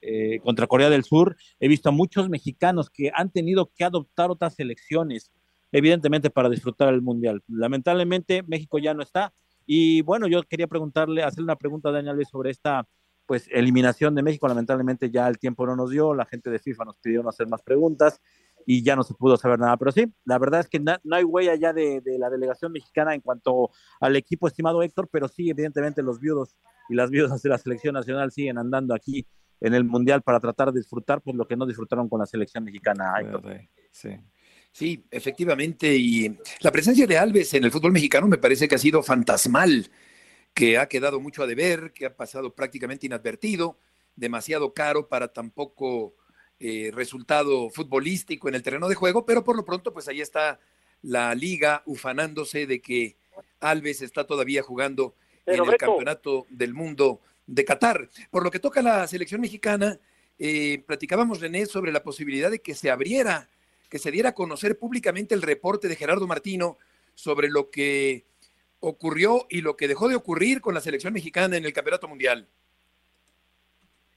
eh, contra Corea del Sur, he visto a muchos mexicanos que han tenido que adoptar otras selecciones evidentemente para disfrutar el Mundial. Lamentablemente México ya no está. Y bueno, yo quería preguntarle, hacerle una pregunta a Daniel sobre esta pues eliminación de México. Lamentablemente ya el tiempo no nos dio, la gente de FIFA nos pidió no hacer más preguntas y ya no se pudo saber nada. Pero sí, la verdad es que no, hay huella ya de, la delegación mexicana en cuanto al equipo, estimado Héctor, pero sí, evidentemente los viudos y las viudas de la selección nacional siguen andando aquí en el Mundial para tratar de disfrutar pues lo que no disfrutaron con la selección mexicana. Sí, efectivamente. Y la presencia de Alves en el fútbol mexicano me parece que ha sido fantasmal, que ha quedado mucho a deber, que ha pasado prácticamente inadvertido, demasiado caro para tan poco eh, resultado futbolístico en el terreno de juego, pero por lo pronto, pues ahí está la liga ufanándose de que Alves está todavía jugando en el campeonato del mundo de Qatar. Por lo que toca a la selección mexicana, eh, platicábamos, René, sobre la posibilidad de que se abriera que se diera a conocer públicamente el reporte de Gerardo Martino sobre lo que ocurrió y lo que dejó de ocurrir con la selección mexicana en el Campeonato Mundial.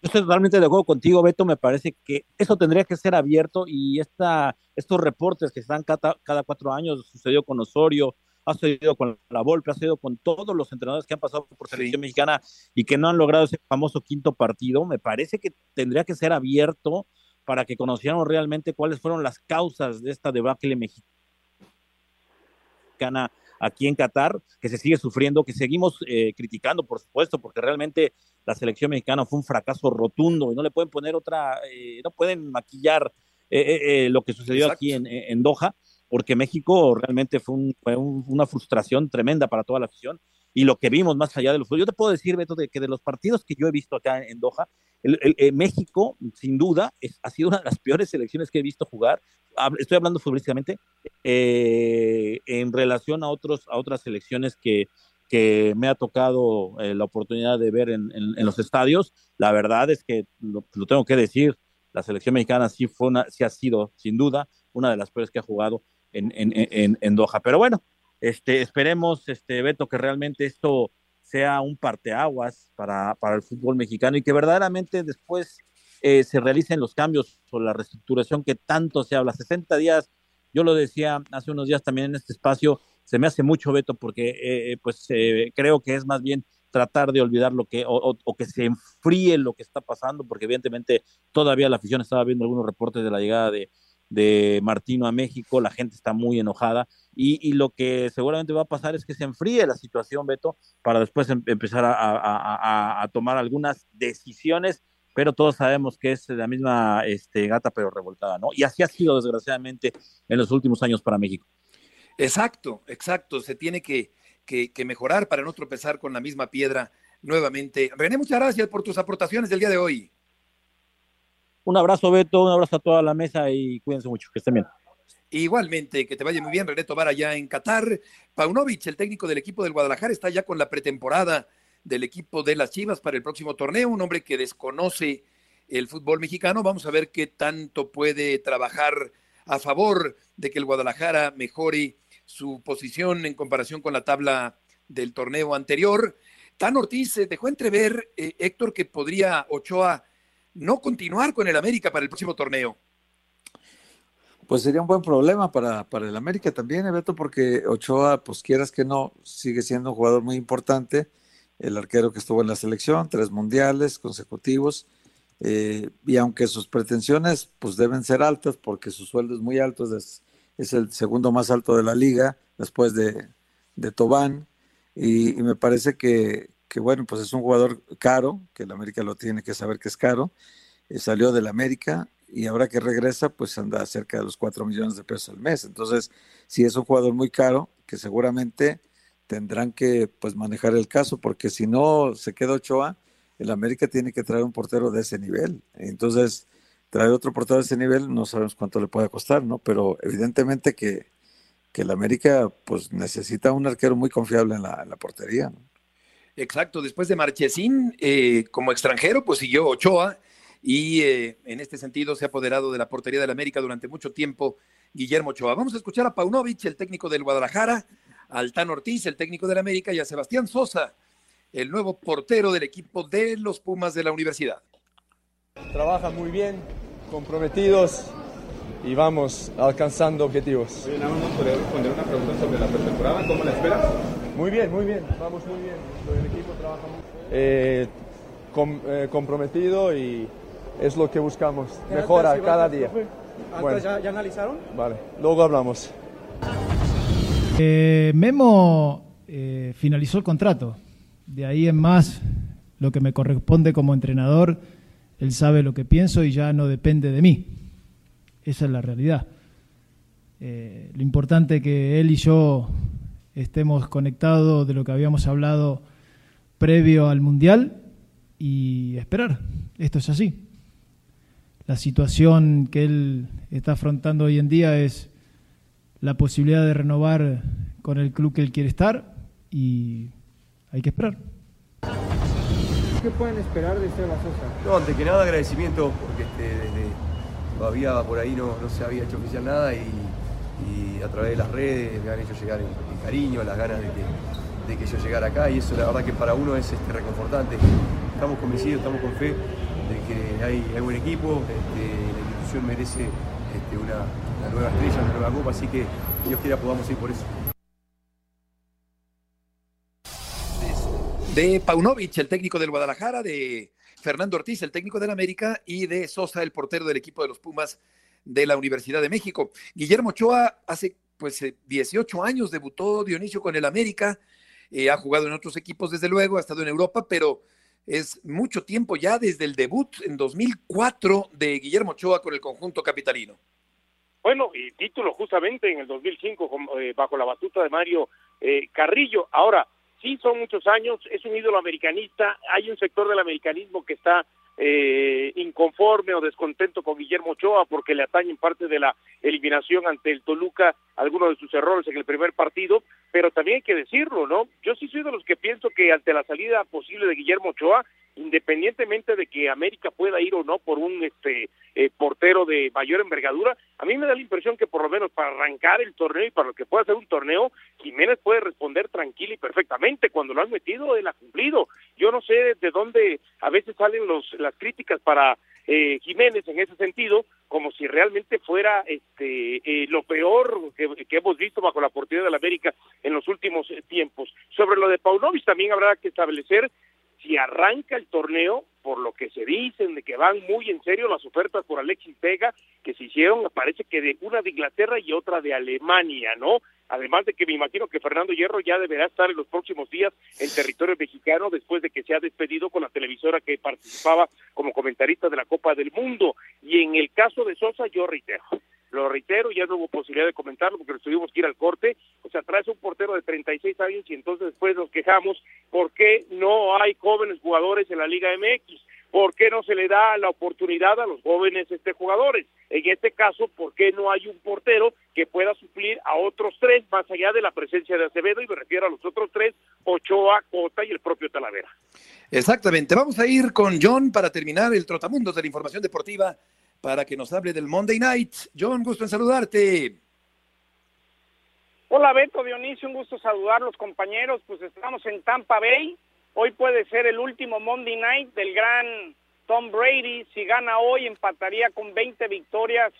Yo estoy totalmente de acuerdo contigo, Beto. Me parece que eso tendría que ser abierto y esta, estos reportes que están cada, cada cuatro años, sucedió con Osorio, ha sucedido con la Volpe, ha sucedido con todos los entrenadores que han pasado por selección mexicana y que no han logrado ese famoso quinto partido. Me parece que tendría que ser abierto para que conociéramos realmente cuáles fueron las causas de esta debacle mexicana aquí en Qatar, que se sigue sufriendo, que seguimos eh, criticando, por supuesto, porque realmente la selección mexicana fue un fracaso rotundo y no le pueden poner otra, eh, no pueden maquillar eh, lo que sucedió aquí en, en, Doha, porque México realmente fue, fue una frustración tremenda para toda la afición y lo que vimos más allá de los Yo te puedo decir, Beto, de que de los partidos que yo he visto acá en Doha, el, eh, México, sin duda, es, ha sido una de las peores selecciones que he visto jugar. Estoy hablando futbolísticamente eh, en relación a, otros, a otras selecciones que, que me ha tocado eh, la oportunidad de ver en, en, los estadios. La verdad es que lo, lo, tengo que decir, la selección mexicana sí, fue una, sí ha sido, sin duda, una de las peores que ha jugado en, en, en Doha. Pero bueno, este, esperemos, este, Beto, que realmente esto sea un parteaguas para, para el fútbol mexicano y que verdaderamente después eh, se realicen los cambios o la reestructuración que tanto se habla. 60 días, yo lo decía hace unos días también en este espacio, se me hace mucho, Beto, porque eh, eh, pues creo que es más bien tratar de olvidar lo que, o, que se enfríe lo que está pasando, porque evidentemente todavía la afición estaba viendo algunos reportes de la llegada de, de Martino a México, la gente está muy enojada y, lo que seguramente va a pasar es que se enfríe la situación, Beto, para después em, empezar a, tomar algunas decisiones, pero todos sabemos que es la misma este, gata pero revoltada, ¿no? Y así ha sido desgraciadamente en los últimos años para México. Exacto, exacto, se tiene que, que, que mejorar para no tropezar con la misma piedra nuevamente. René, muchas gracias por tus aportaciones del día de hoy. Un abrazo, Beto, un abrazo a toda la mesa y cuídense mucho, que estén bien. Igualmente, que te vaya muy bien, René Tobar, allá en Qatar. Paunovic, el técnico del equipo del Guadalajara, está ya con la pretemporada del equipo de las Chivas para el próximo torneo, un hombre que desconoce el fútbol mexicano. Vamos a ver qué tanto puede trabajar a favor de que el Guadalajara mejore su posición en comparación con la tabla del torneo anterior. Tan Ortiz dejó entrever, eh, Héctor, que podría Ochoa no continuar con el América para el próximo torneo. Pues sería un buen problema para, para el América también, Beto, porque Ochoa, pues quieras que no, sigue siendo un jugador muy importante, el arquero que estuvo en la selección, tres mundiales consecutivos, eh, y aunque sus pretensiones pues deben ser altas, porque su sueldo es muy alto, es, es el segundo más alto de la liga, después de, de Tobán, y, y me parece que, que bueno, pues es un jugador caro, que el América lo tiene que saber que es caro, eh, salió del América y ahora que regresa, pues anda cerca de los 4 millones de pesos al mes. Entonces, si es un jugador muy caro, que seguramente tendrán que pues manejar el caso, porque si no se queda Ochoa, el América tiene que traer un portero de ese nivel. Entonces, traer otro portero de ese nivel no sabemos cuánto le puede costar, ¿no? Pero evidentemente que, que el América pues necesita un arquero muy confiable en la, en la portería. ¿no? Exacto, después de Marchesín, eh, como extranjero, pues siguió Ochoa y eh, en este sentido se ha apoderado de la portería del América durante mucho tiempo Guillermo Ochoa. Vamos a escuchar a Paunovic, el técnico del Guadalajara, a Altán Ortiz, el técnico del América, y a Sebastián Sosa, el nuevo portero del equipo de los Pumas de la universidad. Trabajan muy bien, comprometidos y vamos alcanzando objetivos. Oye, nada más podría responder una pregunta sobre la pretemporada, ¿cómo la esperas? Muy bien, muy bien, vamos muy bien. El equipo trabaja muy eh, com, eh, comprometido y es lo que buscamos, mejora cada día. Bueno. ¿Ya, ¿Ya, analizaron? Vale, luego hablamos. Eh, Memo eh, finalizó el contrato. De ahí en más, lo que me corresponde como entrenador, él sabe lo que pienso y ya no depende de mí. Esa es la realidad. Eh, lo importante es que él y yo estemos conectados de lo que habíamos hablado previo al Mundial y esperar. Esto es así. La situación que él está afrontando hoy en día es la posibilidad de renovar con el club que él quiere estar y hay que esperar. ¿Qué pueden esperar de Seba Sosa? No, antes que nada agradecimiento porque este, desde, todavía por ahí no, no, se había hecho oficial nada y, y, a través de las redes me han hecho llegar el, el cariño, las ganas de que, de que, yo llegara acá y eso la verdad que para uno es este, reconfortante. Estamos convencidos, estamos con fe de que hay, hay buen equipo, este, la institución merece este, una, nueva estrella, una nueva copa, así que Dios quiera podamos ir por eso. De Paunovic, el técnico del Guadalajara, de Fernando Ortiz, el técnico del América, y de Sosa, el portero del equipo de los Pumas de la Universidad de México. Guillermo Ochoa hace pues 18 años debutó Dionisio con el América, eh, ha jugado en otros equipos desde luego, ha estado en Europa, pero es mucho tiempo ya desde el debut en 2004 de Guillermo Ochoa con el conjunto capitalino. Bueno, y título justamente en el 2005 eh, bajo la batuta de Mario eh, Carrillo. Ahora, sí son muchos años, es un ídolo americanista, hay un sector del americanismo que está eh, inconforme o descontento con Guillermo Ochoa porque le atañen parte de la eliminación ante el Toluca algunos de sus errores en el primer partido, pero también hay que decirlo, ¿no? Yo sí soy de los que pienso que ante la salida posible de Guillermo Ochoa, independientemente de que América pueda ir o no por un este eh, portero de mayor envergadura, a mí me da la impresión que por lo menos para arrancar el torneo y para lo que pueda ser un torneo, Jiménez puede responder tranquila y perfectamente. Cuando lo han metido, él ha cumplido. Yo no sé de dónde a veces salen los, las críticas para eh, Jiménez en ese sentido, como si realmente fuera este eh, lo peor que, que, hemos visto bajo la portería de la América en los últimos eh, tiempos. Sobre lo de Paunovic también habrá que establecer si arranca el torneo, por lo que se dicen de que van muy en serio las ofertas por Alexis Vega, que se hicieron, parece que de una de Inglaterra y otra de Alemania, ¿no? Además de que me imagino que Fernando Hierro ya deberá estar en los próximos días en territorio mexicano después de que se ha despedido con la televisora que participaba como comentarista de la Copa del Mundo. Y en el caso de Sosa, yo reitero, lo reitero, ya no hubo posibilidad de comentarlo porque tuvimos que ir al corte, o sea, traes un portero de 36 años y entonces después nos quejamos por qué no hay jóvenes jugadores en la Liga MX, por qué no se le da la oportunidad a los jóvenes este jugadores, en este caso, por qué no hay un portero que pueda suplir a otros tres más allá de la presencia de Acevedo y me refiero a los otros tres, Ochoa, Cota y el propio Talavera. Exactamente, vamos a ir con John para terminar el trotamundos de la información deportiva para que nos hable del Monday Night. John, gusto en saludarte. Hola Beto Dionisio, un gusto saludar los compañeros. Pues estamos en Tampa Bay. Hoy puede ser el último Monday Night del gran Tom Brady. Si gana hoy, empataría con 20 victorias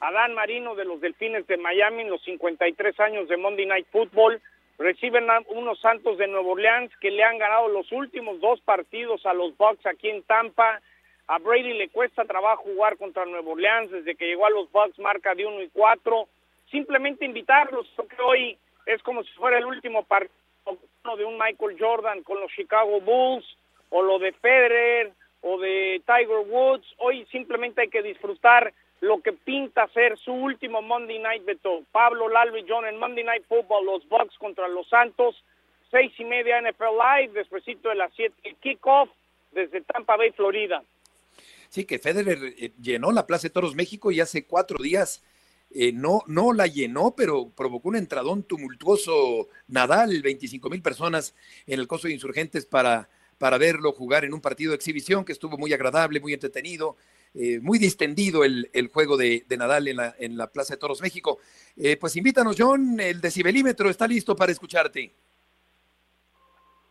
a Dan Marino de los Delfines de Miami en los 53 años de Monday Night Football. Reciben a unos Santos de Nueva Orleans que le han ganado los últimos dos partidos a los Bucks aquí en Tampa. A Brady le cuesta trabajo jugar contra Nueva Orleans desde que llegó a los Bucks, marca de 1 y 4. Simplemente invitarlos, porque hoy es como si fuera el último partido de un Michael Jordan con los Chicago Bulls, o lo de Federer, o de Tiger Woods. Hoy simplemente hay que disfrutar lo que pinta ser su último Monday Night Beto. Pablo, Lalo y John en Monday Night Football, los Bucks contra los Santos, seis y media NFL Live, despuesito de las siete, el kickoff desde Tampa Bay, Florida. Sí, que Federer llenó la Plaza de Toros México y hace cuatro días eh, no, no la llenó, pero provocó un entradón tumultuoso Nadal, 25 mil personas en el coso de insurgentes para, para verlo jugar en un partido de exhibición que estuvo muy agradable, muy entretenido, eh, muy distendido el, el juego de, de, Nadal en la, en la Plaza de Toros México. Eh, pues invítanos, John, el decibelímetro está listo para escucharte.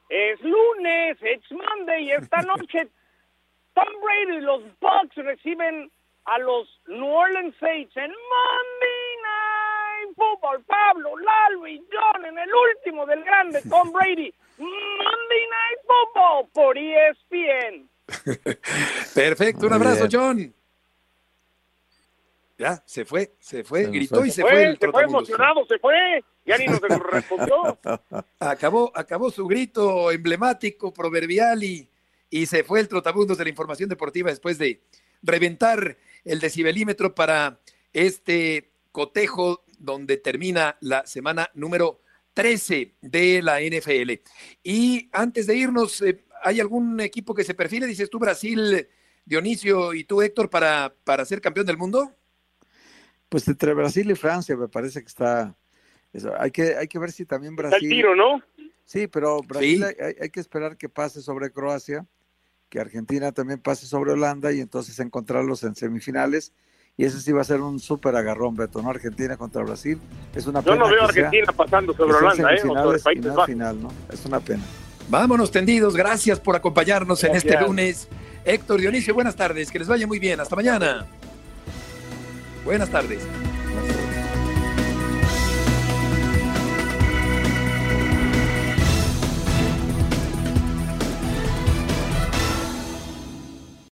Es lunes, it's Monday, y esta noche Tom Brady y los Bucks reciben a los New Orleans Saints en Monday Night Football. Pablo, Lalo y John en el último del grande Tom Brady. Monday Night Football por ESPN. Perfecto, un abrazo, John. Ya, se fue, se fue, se gritó fue. y se, se fue, el Se fue emocionado, se fue, ya ni nos respondió. acabó, acabó su grito emblemático, proverbial y, y se fue el trotabundos de la información deportiva después de reventar el decibelímetro para este cotejo donde termina la semana número 13 de la NFL. Y antes de irnos, eh, ¿hay algún equipo que se perfile? Dices tú, Brasil, Dionisio y tú, Héctor, para, para ser campeón del mundo. Pues entre Brasil y Francia me parece que está. Eso. Hay, que, hay que ver si también Brasil. Está el tiro, ¿no? Sí, pero Brasil sí. Hay, hay, que esperar que pase sobre Croacia, que Argentina también pase sobre Holanda y entonces encontrarlos en semifinales. Y ese sí va a ser un súper agarrón, Beto, ¿no? Argentina contra Brasil. Es una Yo pena no veo a sea- Argentina pasando sobre Holanda, ¿eh? O sobre Países Bajos. final, ¿no? Es una pena. Vámonos tendidos, gracias por acompañarnos en este lunes. Héctor Dionisio, buenas tardes, que les vaya muy bien, hasta mañana. Buenas tardes.